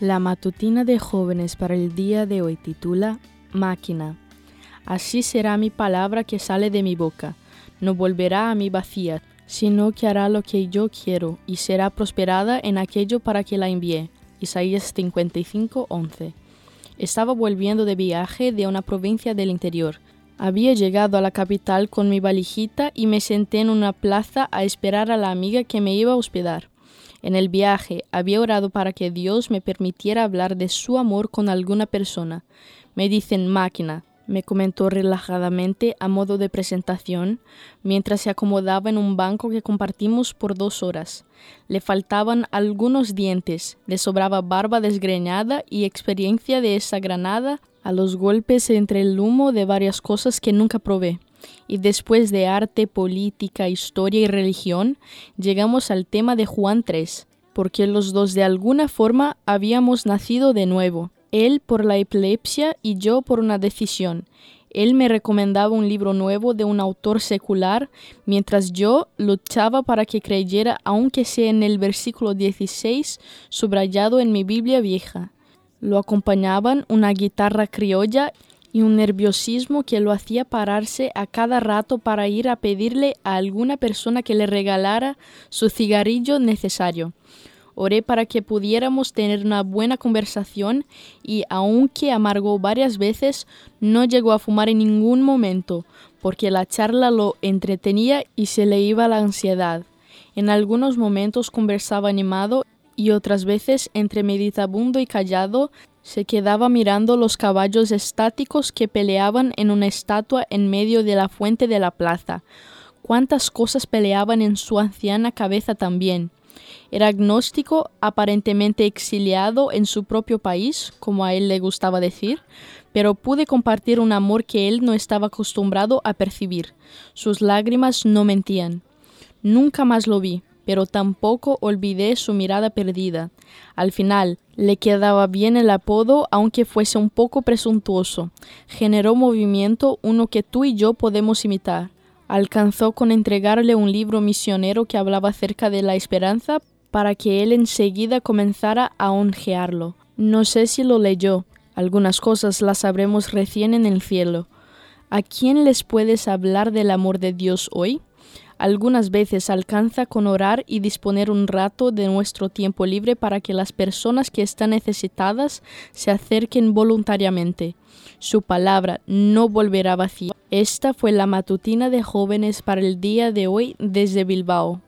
La matutina de jóvenes para el día de hoy titula Máquina. Así será mi palabra que sale de mi boca. No volverá a mí vacía, sino que hará lo que yo quiero y será prosperada en aquello para que la envíe. Isaías 55, 11. Estaba volviendo de viaje de una provincia del interior. Había llegado a la capital con mi valijita y me senté en una plaza a esperar a la amiga que me iba a hospedar. En el viaje había orado para que Dios me permitiera hablar de su amor con alguna persona. Me dicen máquina, me comentó relajadamente a modo de presentación, mientras se acomodaba en un banco que compartimos por dos horas. Le faltaban algunos dientes, le sobraba barba desgreñada y experiencia de esa granada a los golpes entre el humo de varias cosas que nunca probé y después de arte, política, historia y religión, llegamos al tema de Juan 3, porque los dos de alguna forma habíamos nacido de nuevo, él por la epilepsia y yo por una decisión. Él me recomendaba un libro nuevo de un autor secular, mientras yo luchaba para que creyera, aunque sea en el versículo 16, subrayado en mi Biblia vieja. Lo acompañaban una guitarra criolla y un nerviosismo que lo hacía pararse a cada rato para ir a pedirle a alguna persona que le regalara su cigarrillo necesario. Oré para que pudiéramos tener una buena conversación y aunque amargó varias veces, no llegó a fumar en ningún momento, porque la charla lo entretenía y se le iba la ansiedad. En algunos momentos conversaba animado y otras veces entre meditabundo y callado se quedaba mirando los caballos estáticos que peleaban en una estatua en medio de la fuente de la plaza. Cuántas cosas peleaban en su anciana cabeza también. Era agnóstico, aparentemente exiliado en su propio país, como a él le gustaba decir, pero pude compartir un amor que él no estaba acostumbrado a percibir. Sus lágrimas no mentían. Nunca más lo vi, pero tampoco olvidé su mirada perdida. Al final, le quedaba bien el apodo, aunque fuese un poco presuntuoso. Generó movimiento, uno que tú y yo podemos imitar. Alcanzó con entregarle un libro misionero que hablaba acerca de la esperanza para que él enseguida comenzara a onjearlo. No sé si lo leyó. Algunas cosas las sabremos recién en el cielo. ¿A quién les puedes hablar del amor de Dios hoy? Algunas veces alcanza con orar y disponer un rato de nuestro tiempo libre para que las personas que están necesitadas se acerquen voluntariamente. Su palabra no volverá vacía. Esta fue la matutina de jóvenes para el día de hoy desde Bilbao.